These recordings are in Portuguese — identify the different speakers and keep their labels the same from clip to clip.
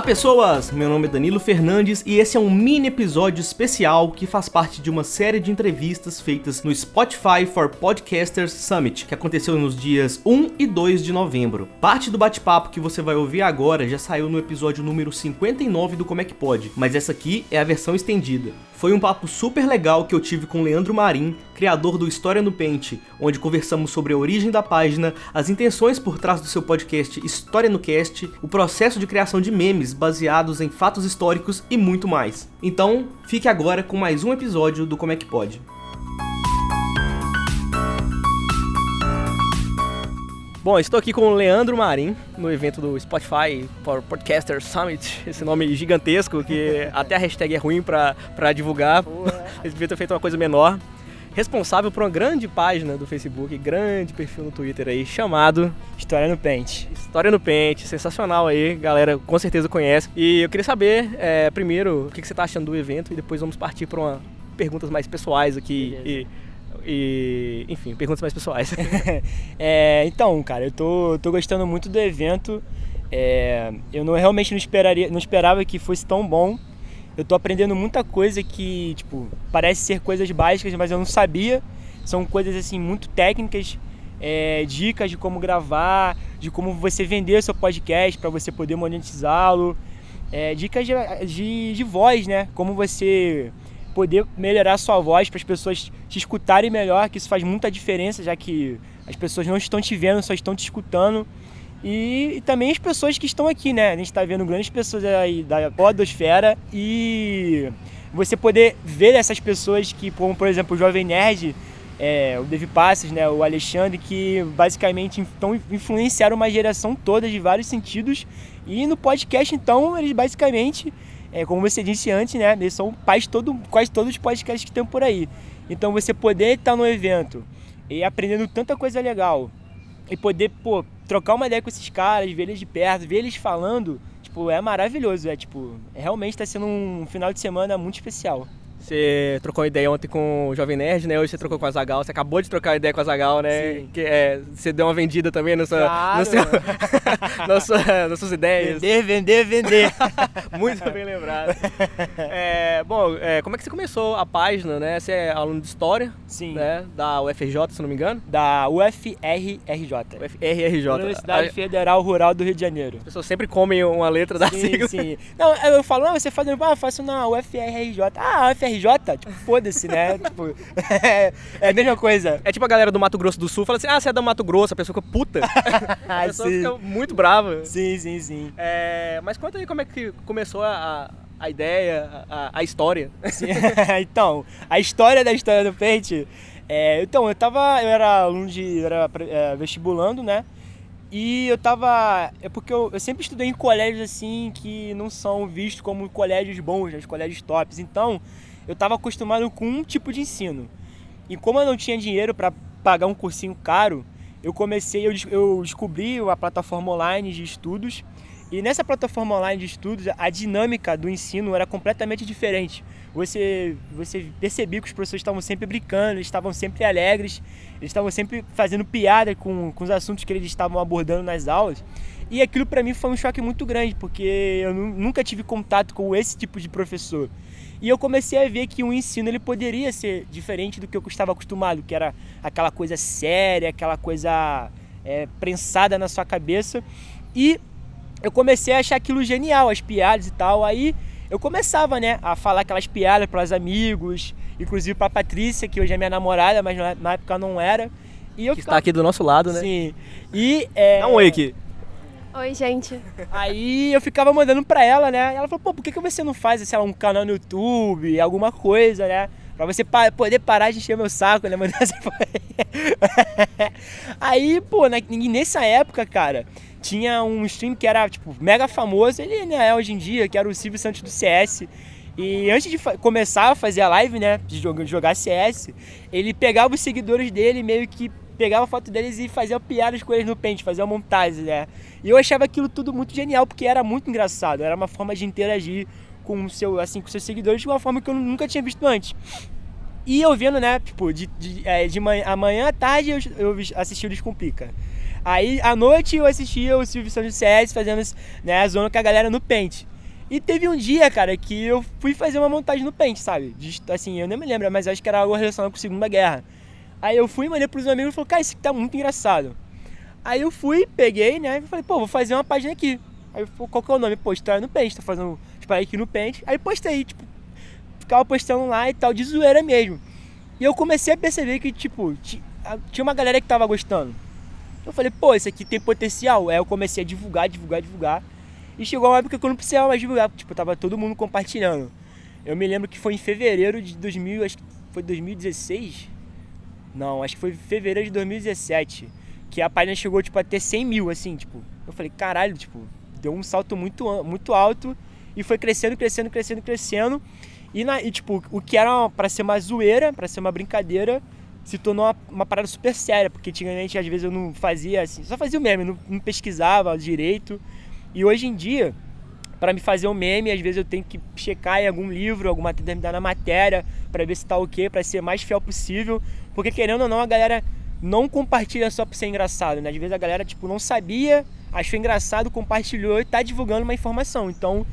Speaker 1: Olá pessoas, meu nome é Danilo Fernandes e esse é um mini episódio especial que faz parte de uma série de entrevistas feitas no Spotify for Podcasters Summit, que aconteceu nos dias 1 e 2 de novembro. Parte do bate-papo que você vai ouvir agora já saiu no episódio número 59 do Como é que Pode, mas essa aqui é a versão estendida. Foi um papo super legal que eu tive com Leandro Marim, criador do História no Pente, onde conversamos sobre a origem da página, as intenções por trás do seu podcast História no Cast, o processo de criação de memes baseados em fatos históricos e muito mais. Então, fique agora com mais um episódio do Como é que Pode. Bom, estou aqui com o Leandro Marim, no evento do Spotify for Podcaster Summit, esse nome gigantesco que até a hashtag é ruim para divulgar, eles deviam ter feito uma coisa menor. Responsável por uma grande página do Facebook, grande perfil no Twitter aí, chamado
Speaker 2: História no Pente.
Speaker 1: História no Pente, sensacional aí, galera com certeza conhece. E eu queria saber, é, primeiro, o que você está achando do evento e depois vamos partir para uma perguntas mais pessoais aqui e e, enfim, perguntas mais pessoais.
Speaker 2: é, então, cara, eu tô, tô gostando muito do evento. É, eu não realmente não esperaria, não esperava que fosse tão bom. Eu tô aprendendo muita coisa que, tipo, parece ser coisas básicas, mas eu não sabia. São coisas assim muito técnicas, é, dicas de como gravar, de como você vender seu podcast para você poder monetizá-lo, é, dicas de, de, de voz, né? Como você poder melhorar sua voz para as pessoas te escutarem melhor, que isso faz muita diferença, já que as pessoas não estão te vendo, só estão te escutando. E, e também as pessoas que estão aqui, né? A gente está vendo grandes pessoas aí da podosfera e você poder ver essas pessoas que, como por exemplo o Jovem Nerd, é, o Dave Passes, né, o Alexandre, que basicamente então, influenciaram uma geração toda de vários sentidos. E no podcast, então, eles basicamente é, como você disse antes, né? Eles são pais todo, quase todos os podcasts que tem por aí. Então você poder estar no evento e aprendendo tanta coisa legal e poder, pô, trocar uma ideia com esses caras, ver eles de perto, ver eles falando, tipo, é maravilhoso. É tipo, realmente está sendo um final de semana muito especial.
Speaker 1: Você trocou ideia ontem com o Jovem Nerd, né? Hoje você trocou com a Zagal. Você acabou de trocar ideia com a Zagal, né? Sim. Que, é, você deu uma vendida também
Speaker 2: claro.
Speaker 1: no seu, nas, suas, nas suas ideias.
Speaker 2: Vender, vender, vender.
Speaker 1: Muito bem lembrado. É, bom, é, como é que você começou a página, né? Você é aluno de História.
Speaker 2: Sim.
Speaker 1: Né? Da UFRJ, se não me engano.
Speaker 2: Da UFRRJ.
Speaker 1: UFRRJ.
Speaker 2: Universidade a... Federal Rural do Rio de Janeiro.
Speaker 1: As pessoas sempre comem uma letra da
Speaker 2: sim,
Speaker 1: sigla.
Speaker 2: Sim, Não, eu falo, não, você faz, ah, faço na UFRRJ. Ah, UFRJ RJ, tipo, foda-se, né? tipo, é, é, a mesma coisa.
Speaker 1: É tipo a galera do Mato Grosso do Sul fala assim: ah, você é do Mato Grosso, a pessoa fica puta. a pessoa sim. fica muito brava.
Speaker 2: Sim, sim, sim.
Speaker 1: É, mas conta aí como é que começou a, a ideia, a, a história.
Speaker 2: Então, a história da história do Pente. É, então, eu tava. Eu era aluno de. Eu era é, vestibulando, né? E eu tava. É porque eu, eu, sempre estudei em colégios assim que não são vistos como colégios bons, né? colégios tops. Então, eu estava acostumado com um tipo de ensino. E como eu não tinha dinheiro para pagar um cursinho caro, eu comecei, eu, eu descobri a plataforma online de estudos. E nessa plataforma online de estudos, a dinâmica do ensino era completamente diferente. Você, você percebia que os professores estavam sempre brincando, estavam sempre alegres, eles estavam sempre fazendo piada com, com os assuntos que eles estavam abordando nas aulas. E aquilo para mim foi um choque muito grande, porque eu nunca tive contato com esse tipo de professor. E eu comecei a ver que o ensino ele poderia ser diferente do que eu estava acostumado, que era aquela coisa séria, aquela coisa é, prensada na sua cabeça. E eu comecei a achar aquilo genial, as piadas e tal. Aí eu começava, né, a falar aquelas piadas para os amigos, inclusive para Patrícia, que hoje é minha namorada, mas na época não era.
Speaker 1: E eu que ficava... está aqui do nosso lado, né?
Speaker 2: Sim. E é...
Speaker 1: Dá um oi
Speaker 3: gente.
Speaker 2: Aí eu ficava mandando pra ela, né? E ela falou, pô, por que, que você não faz, sei lá, um canal no YouTube, alguma coisa, né? Pra você pa poder parar de encher meu saco, né? Mandar essa Aí, pô, nessa época, cara, tinha um stream que era, tipo, mega famoso, ele né, é hoje em dia, que era o Silvio Santos do CS. E antes de começar a fazer a live, né, de jogar CS, ele pegava os seguidores dele meio que pegava foto deles e fazia piadas com eles no pente, fazia montagem, né? E eu achava aquilo tudo muito genial, porque era muito engraçado, era uma forma de interagir com seu, assim, com seus seguidores de uma forma que eu nunca tinha visto antes. E eu vendo, né, tipo, de, de, é, de manhã, amanhã à tarde eu, eu assisti o Descomplica. Aí, à noite, eu assistia o Silvio Santos CS fazendo né, a zona com a galera no pente. E teve um dia, cara, que eu fui fazer uma montagem no pente, sabe? De, assim, eu nem me lembro, mas acho que era algo relacionado com a Segunda Guerra. Aí eu fui, mandei pros amigos e falei, cara, isso aqui tá muito engraçado. Aí eu fui, peguei, né? E falei, pô, vou fazer uma página aqui. Aí falei, qual que é o nome? Pô, História no Pente, tô fazendo história aqui no Pente. Aí postei, tipo, ficava postando lá e tal, de zoeira mesmo. E eu comecei a perceber que, tipo, tinha uma galera que tava gostando. Eu falei, pô, isso aqui tem potencial. Aí eu comecei a divulgar, divulgar, divulgar. E chegou uma época que eu não precisava mais divulgar, tipo, tava todo mundo compartilhando. Eu me lembro que foi em fevereiro de 2000, acho que foi 2016? Não, acho que foi fevereiro de 2017. Que a página chegou, tipo, a ter 100 mil, assim, tipo. Eu falei, caralho, tipo, deu um salto muito, muito alto. E foi crescendo, crescendo, crescendo, crescendo. E, na, e tipo, o que era para ser uma zoeira, para ser uma brincadeira, se tornou uma, uma, parada super séria. Porque antigamente, às vezes, eu não fazia assim, só fazia o meme, não, não pesquisava direito. E hoje em dia, para me fazer um meme, às vezes eu tenho que checar em algum livro, alguma determinada matéria, para ver se tá ok, para ser mais fiel possível. Porque querendo ou não, a galera não compartilha só pra ser engraçado, né? Às vezes a galera, tipo, não sabia, achou engraçado, compartilhou e tá divulgando uma informação. Então,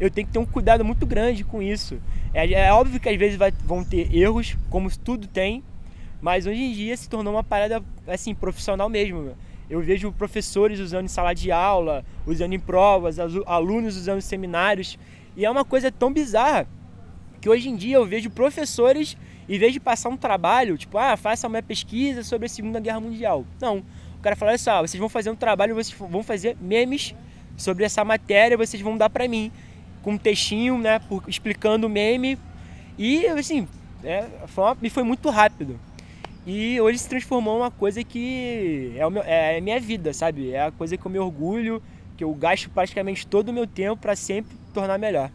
Speaker 2: eu tenho que ter um cuidado muito grande com isso. É, é óbvio que às vezes vai, vão ter erros, como tudo tem, mas hoje em dia se tornou uma parada, assim, profissional mesmo. Eu vejo professores usando em sala de aula, usando em provas, alunos usando em seminários. E é uma coisa tão bizarra que hoje em dia eu vejo professores, em vez de passar um trabalho, tipo, ah, faça uma pesquisa sobre a Segunda Guerra Mundial. Não. O cara fala, olha só, vocês vão fazer um trabalho, vocês vão fazer memes sobre essa matéria, vocês vão dar para mim. Com um textinho, né, explicando o meme. E, assim, é, foi, uma, foi muito rápido. E hoje se transformou uma coisa que é, meu, é a minha vida, sabe? É a coisa que eu me orgulho, que eu gasto praticamente todo o meu tempo para sempre tornar melhor.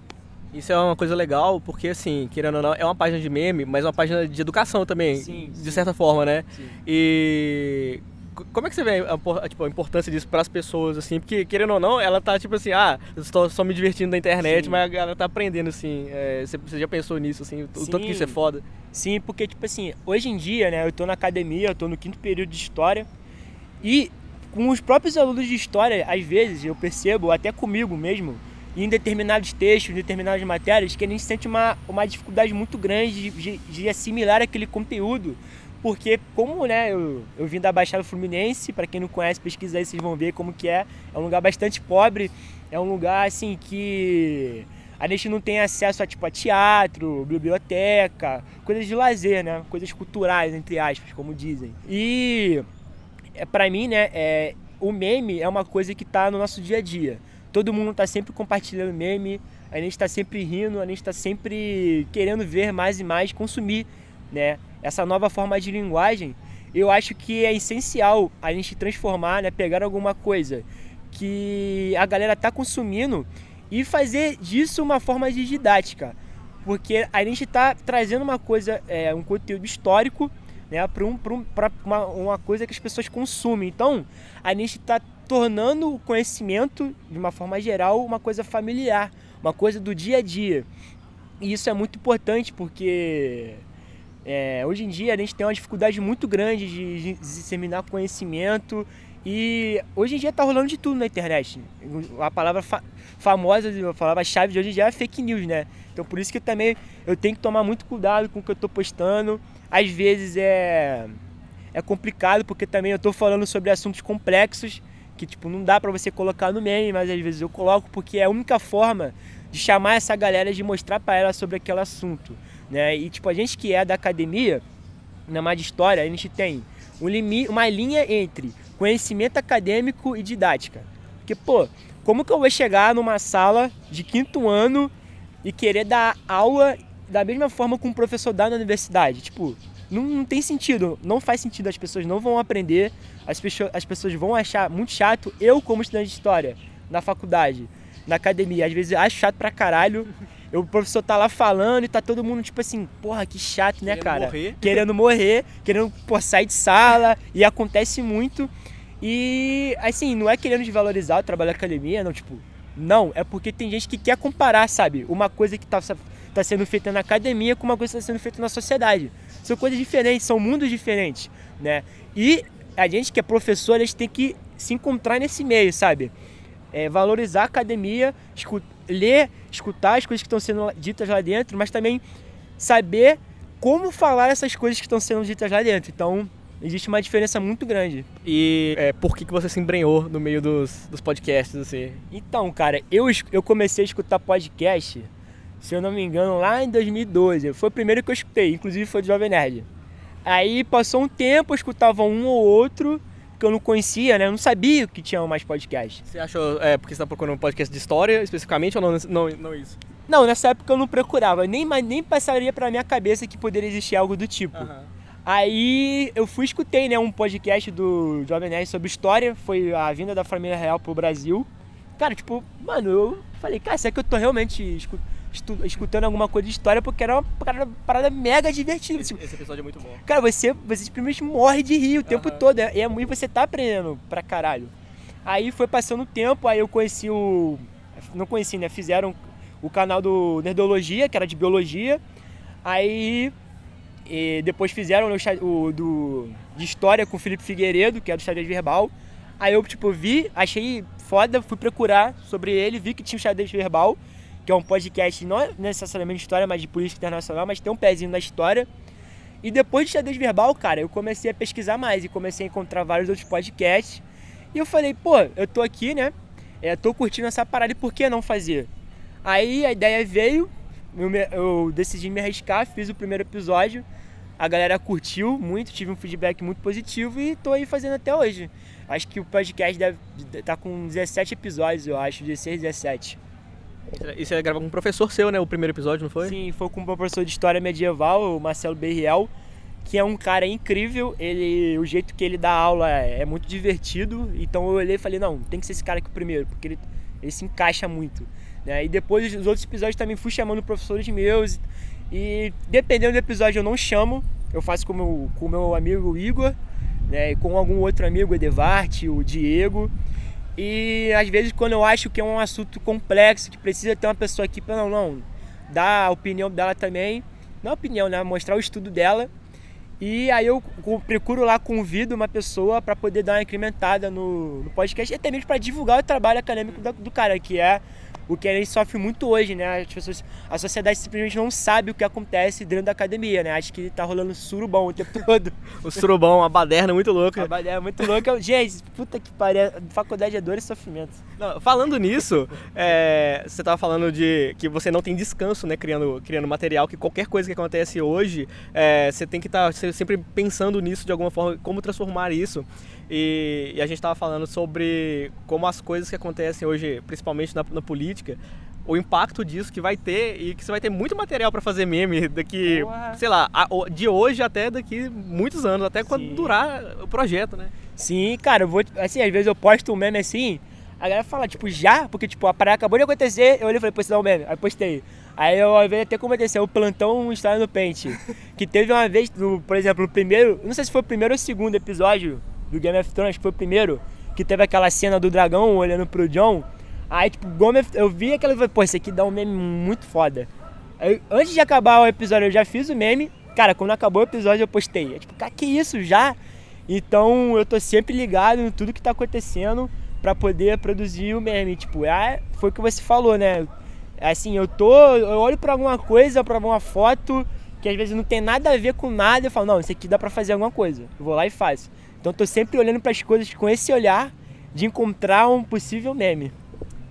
Speaker 1: Isso é uma coisa legal, porque assim, querendo ou não, é uma página de meme, mas é uma página de educação também, sim, de sim. certa forma, né? Sim. E como é que você vê a, tipo, a importância disso para as pessoas, assim? Porque, querendo ou não, ela tá tipo assim, ah, eu estou só me divertindo na internet, Sim. mas ela tá aprendendo, assim. É, você, já pensou nisso, assim, o tanto que isso é foda?
Speaker 2: Sim, porque, tipo assim, hoje em dia, né, eu tô na academia, eu tô no quinto período de história, e com os próprios alunos de história, às vezes, eu percebo, até comigo mesmo, em determinados textos, em determinadas matérias, que a gente sente uma, uma dificuldade muito grande de, de, de assimilar aquele conteúdo porque como né, eu, eu vim da Baixada Fluminense, para quem não conhece, pesquisa aí, vocês vão ver como que é. É um lugar bastante pobre, é um lugar assim que a gente não tem acesso a tipo a teatro, biblioteca, coisas de lazer, né? Coisas culturais, entre aspas, como dizem. E é, para mim, né, é, o meme é uma coisa que está no nosso dia a dia. Todo mundo está sempre compartilhando meme, a gente está sempre rindo, a gente está sempre querendo ver mais e mais, consumir, né? essa nova forma de linguagem, eu acho que é essencial a gente transformar, né, pegar alguma coisa que a galera tá consumindo e fazer disso uma forma de didática. Porque a gente está trazendo uma coisa, é, um conteúdo histórico né, para um, um, uma, uma coisa que as pessoas consumem. Então, a gente está tornando o conhecimento, de uma forma geral, uma coisa familiar, uma coisa do dia a dia. E isso é muito importante porque é, hoje em dia a gente tem uma dificuldade muito grande de, de disseminar conhecimento e hoje em dia tá rolando de tudo na internet. A palavra fa famosa, a palavra-chave de hoje em dia é fake news, né? Então por isso que eu também eu tenho que tomar muito cuidado com o que eu tô postando. Às vezes é é complicado porque também eu tô falando sobre assuntos complexos que tipo não dá para você colocar no meme, mas às vezes eu coloco porque é a única forma de chamar essa galera de mostrar para ela sobre aquele assunto. Né? E tipo, a gente que é da academia, na mais de história, a gente tem um limite, uma linha entre conhecimento acadêmico e didática. Porque, pô, como que eu vou chegar numa sala de quinto ano e querer dar aula da mesma forma que um professor dá na universidade? Tipo, não, não tem sentido, não faz sentido, as pessoas não vão aprender, as pessoas, as pessoas vão achar muito chato. Eu, como estudante de história, na faculdade, na academia, às vezes acho chato pra caralho o professor tá lá falando e tá todo mundo tipo assim, porra, que chato, né,
Speaker 1: querendo
Speaker 2: cara?
Speaker 1: Morrer.
Speaker 2: Querendo morrer, querendo pô, sair de sala, e acontece muito. E assim, não é querendo desvalorizar o trabalho da academia, não, tipo, não, é porque tem gente que quer comparar, sabe? Uma coisa que tá, tá sendo feita na academia com uma coisa que tá sendo feita na sociedade. São coisas diferentes, são mundos diferentes, né? E a gente que é professor, a gente tem que se encontrar nesse meio, sabe? É, valorizar a academia, ler, escutar as coisas que estão sendo ditas lá dentro, mas também saber como falar essas coisas que estão sendo ditas lá dentro. Então, existe uma diferença muito grande.
Speaker 1: E é, por que, que você se embrenhou no meio dos, dos podcasts, assim?
Speaker 2: Então, cara, eu, eu comecei a escutar podcast, se eu não me engano, lá em 2012. Foi o primeiro que eu escutei, inclusive foi do Jovem Nerd. Aí passou um tempo, eu escutava um ou outro, que eu não conhecia, né? Eu não sabia que tinha mais podcast.
Speaker 1: Você achou, é, porque você tá procurando um podcast de história especificamente ou não, não, não isso?
Speaker 2: Não, nessa época eu não procurava, nem, nem passaria pra minha cabeça que poderia existir algo do tipo. Uhum. Aí eu fui escutei, né, um podcast do Jovem Nerd sobre história, foi a vinda da família real pro Brasil. Cara, tipo, mano, eu falei, cara, será que eu tô realmente escutando alguma coisa de história? Porque era uma parada, parada mega divertida.
Speaker 1: Esse, esse, episódio é muito bom.
Speaker 2: Cara, você, você simplesmente morre de rir o tempo todo. É, é muito, você tá aprendendo pra caralho. Aí foi passando o tempo, aí eu conheci o. Não conheci, né? Fizeram o canal do Nerdologia, que era de biologia. Aí e depois fizeram o, o do, de história com o Felipe Figueiredo, que é do xadrez verbal. Aí eu, tipo, vi, achei foda, fui procurar sobre ele, vi que tinha o xadrez verbal, que é um podcast não é necessariamente de história, mas de política internacional, mas tem um pezinho na história. E depois de xadrez verbal, cara, eu comecei a pesquisar mais e comecei a encontrar vários outros podcasts. E eu falei, pô, eu tô aqui, né? É, tô curtindo essa parada e por que não fazer? Aí a ideia veio, eu, eu decidi me arriscar, fiz o primeiro episódio a galera curtiu muito, tive um feedback muito positivo e tô aí fazendo até hoje. Acho que o podcast deve tá com 17 episódios, eu acho, 16, 17.
Speaker 1: E você gravou com um professor seu, né? O primeiro episódio, não foi?
Speaker 2: Sim, foi com um professor de História Medieval, o Marcelo Berriel, que é um cara incrível. Ele, o jeito que ele dá aula é, é muito divertido. Então eu olhei e falei, não, tem que ser esse cara aqui primeiro, porque ele, ele se encaixa muito. Né? E depois os outros episódios também fui chamando professores meus e dependendo do episódio eu não chamo, eu faço com o com meu amigo Igor, né, e com algum outro amigo, Edevarte, o Diego. E às vezes quando eu acho que é um assunto complexo, que precisa ter uma pessoa aqui para não, não dar a opinião dela também, não a opinião, né, mostrar o estudo dela. E aí eu procuro lá, convido uma pessoa para poder dar uma incrementada no, no podcast, até mesmo para divulgar o trabalho acadêmico do, do cara, que é o que a gente sofre muito hoje, né? As pessoas, a sociedade simplesmente não sabe o que acontece dentro da academia, né? Acho que tá rolando surubão o tempo todo.
Speaker 1: o surubão, a baderna muito louca.
Speaker 2: A baderna muito louca. Gente, puta que pariu, faculdade é dor e sofrimento.
Speaker 1: Não, falando nisso, é, você tava falando de que você não tem descanso, né? Criando, criando material, que qualquer coisa que acontece hoje, é, você tem que estar tá sempre pensando nisso de alguma forma, como transformar isso. E, e a gente estava falando sobre como as coisas que acontecem hoje, principalmente na, na, política, o impacto disso que vai ter e que você vai ter muito material para fazer meme daqui, Boa. sei lá, de hoje até daqui muitos anos, até Sim. quando durar o projeto, né?
Speaker 2: Sim, cara, eu vou, assim, às vezes eu posto um meme assim, a galera fala, tipo, já? Porque, tipo, a parada acabou de acontecer, eu olhei e falei, dá um meme. Aí postei. Aí eu, ao até como aconteceu, o plantão História no Pente. que teve uma vez, por exemplo, no primeiro, não sei se foi o primeiro ou o segundo episódio do Game of Thrones, que foi o primeiro, que teve aquela cena do dragão olhando pro John. Aí, tipo, Gomes, eu vi aquela e pô, isso aqui dá um meme muito foda. Aí, antes de acabar o episódio, eu já fiz o meme. Cara, quando acabou o episódio, eu postei. É tipo, cara, que isso já? Então, eu tô sempre ligado em tudo que tá acontecendo para poder produzir o meme. Tipo, é, foi o que você falou, né? Assim, eu tô. Eu olho pra alguma coisa, pra alguma foto, que às vezes não tem nada a ver com nada, eu falo, não, isso aqui dá pra fazer alguma coisa. Eu vou lá e faço. Então estou sempre olhando para as coisas com esse olhar de encontrar um possível meme.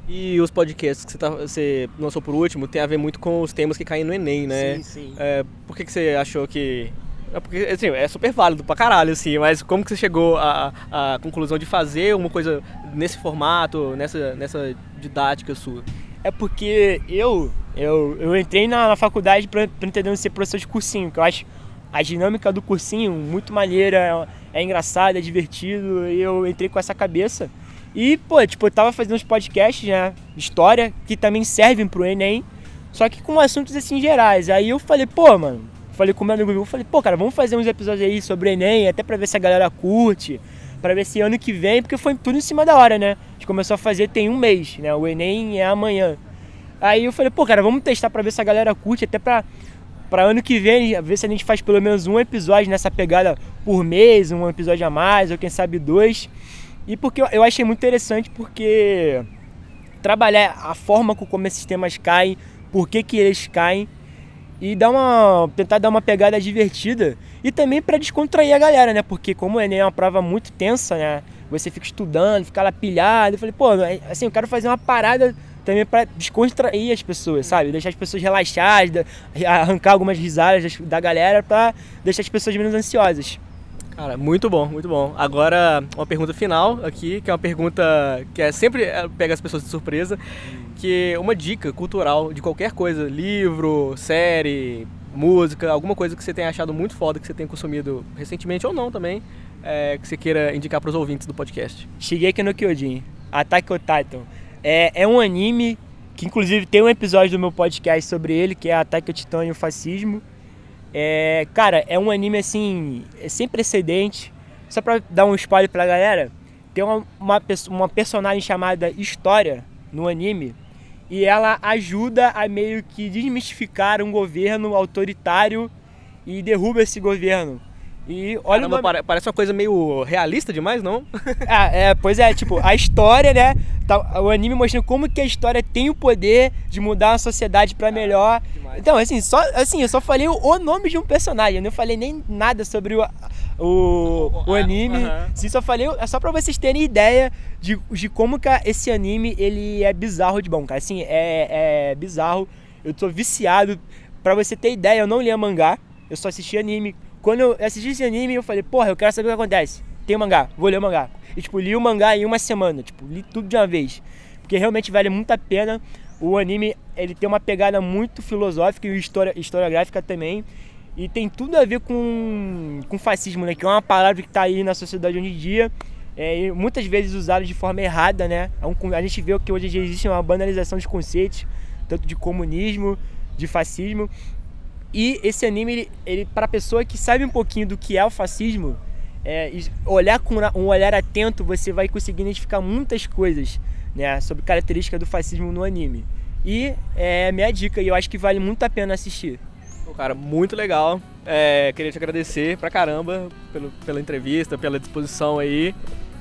Speaker 1: E os podcasts que você, tá, você lançou por último tem a ver muito com os temas que caem no Enem, né?
Speaker 2: Sim, sim.
Speaker 1: É, por que, que você achou que. É porque, assim, é super válido pra caralho, assim, mas como que você chegou à, à conclusão de fazer uma coisa nesse formato, nessa, nessa didática sua?
Speaker 2: É porque eu, eu, eu entrei na, na faculdade pra, pra entender ser professor de cursinho, que eu acho a dinâmica do cursinho muito maneira, é engraçado, é divertido, e eu entrei com essa cabeça. E, pô, tipo, eu tava fazendo uns podcasts, né, história, que também servem pro Enem, só que com assuntos assim gerais. Aí eu falei, pô, mano, falei com meu amigo, eu falei, pô, cara, vamos fazer uns episódios aí sobre Enem, até pra ver se a galera curte, pra ver se ano que vem, porque foi tudo em cima da hora, né? A gente começou a fazer tem um mês, né? O Enem é amanhã. Aí eu falei, pô, cara, vamos testar pra ver se a galera curte, até pra para ano que vem, ver se a gente faz pelo menos um episódio nessa pegada por mês, um episódio a mais, ou quem sabe dois. E porque eu achei muito interessante porque trabalhar a forma como esses temas caem, por que, que eles caem e dar uma tentar dar uma pegada divertida e também para descontrair a galera, né? Porque como o ENEM é uma prova muito tensa, né? Você fica estudando, fica lá pilhado. Eu falei, pô, assim, eu quero fazer uma parada também para descontrair as pessoas, sabe? Deixar as pessoas relaxadas, arrancar algumas risadas da galera para deixar as pessoas menos ansiosas.
Speaker 1: Cara, muito bom, muito bom. Agora, uma pergunta final aqui, que é uma pergunta que é sempre é, pega as pessoas de surpresa, que é uma dica cultural de qualquer coisa, livro, série, música, alguma coisa que você tenha achado muito foda, que você tenha consumido recentemente ou não também, é, que você queira indicar para os ouvintes do podcast.
Speaker 2: Shigeki no Kyojin, Attack on Titan. É, é um anime que inclusive tem um episódio do meu podcast sobre ele, que é Ataque ao Titã e o Fascismo. É, cara, é um anime assim, é sem precedente. Só pra dar um spoiler pra galera, tem uma, uma, uma personagem chamada História no anime e ela ajuda a meio que desmistificar um governo autoritário e derruba esse governo. E olha
Speaker 1: Caramba, uma... parece uma coisa meio realista demais, não?
Speaker 2: ah, é, pois é, tipo, a história, né? Tá, o anime mostrando como que a história tem o poder de mudar a sociedade para melhor. então, assim, só assim, eu só falei o, nome de um personagem, eu não falei nem nada sobre o, o, o anime. Sim, só falei, é só para vocês terem ideia de, de como que esse anime ele é bizarro de bom, cara. Assim, é, é bizarro. Eu tô viciado. Para você ter ideia, eu não lia mangá, eu só assisti anime quando eu assisti esse anime, eu falei, porra, eu quero saber o que acontece. Tem mangá, vou ler o mangá. E, tipo, li o mangá em uma semana, tipo, li tudo de uma vez. Porque realmente vale muito a pena. O anime, ele tem uma pegada muito filosófica e história, historiográfica também. E tem tudo a ver com, com fascismo, né? Que é uma palavra que está aí na sociedade hoje em dia. É, muitas vezes usada de forma errada, né? É a gente vê que hoje existe uma banalização de conceitos, tanto de comunismo, de fascismo. E esse anime, ele, ele para pessoa que sabe um pouquinho do que é o fascismo, é, olhar com um olhar atento, você vai conseguir identificar muitas coisas né, sobre característica do fascismo no anime. E é minha dica, e eu acho que vale muito a pena assistir.
Speaker 1: cara, muito legal. É, queria te agradecer pra caramba pelo, pela entrevista, pela disposição aí.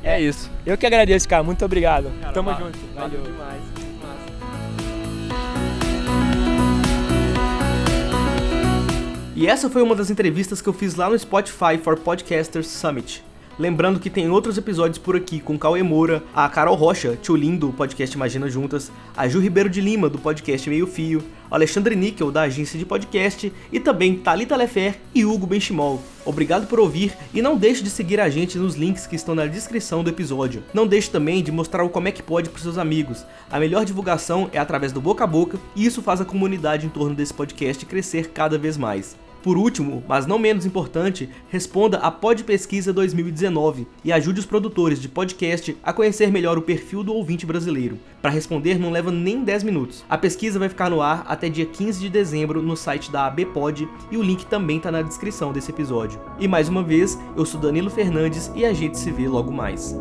Speaker 1: É, é isso.
Speaker 2: Eu que agradeço, cara. Muito obrigado.
Speaker 1: Cara,
Speaker 2: Tamo junto.
Speaker 1: Valeu, valeu demais. E essa foi uma das entrevistas que eu fiz lá no Spotify for Podcasters Summit. Lembrando que tem outros episódios por aqui com Cauê Moura, a Carol Rocha, Tchulin do podcast Imagina Juntas, a Ju Ribeiro de Lima do podcast Meio Fio, Alexandre Níquel da agência de podcast e também Talita Lefer e Hugo Benchimol. Obrigado por ouvir e não deixe de seguir a gente nos links que estão na descrição do episódio. Não deixe também de mostrar o como é que pode para seus amigos. A melhor divulgação é através do boca a boca e isso faz a comunidade em torno desse podcast crescer cada vez mais. Por último, mas não menos importante, responda a Pod Pesquisa 2019 e ajude os produtores de podcast a conhecer melhor o perfil do ouvinte brasileiro. Para responder não leva nem 10 minutos. A pesquisa vai ficar no ar até dia 15 de dezembro no site da ABPod e o link também está na descrição desse episódio. E mais uma vez, eu sou Danilo Fernandes e a gente se vê logo mais.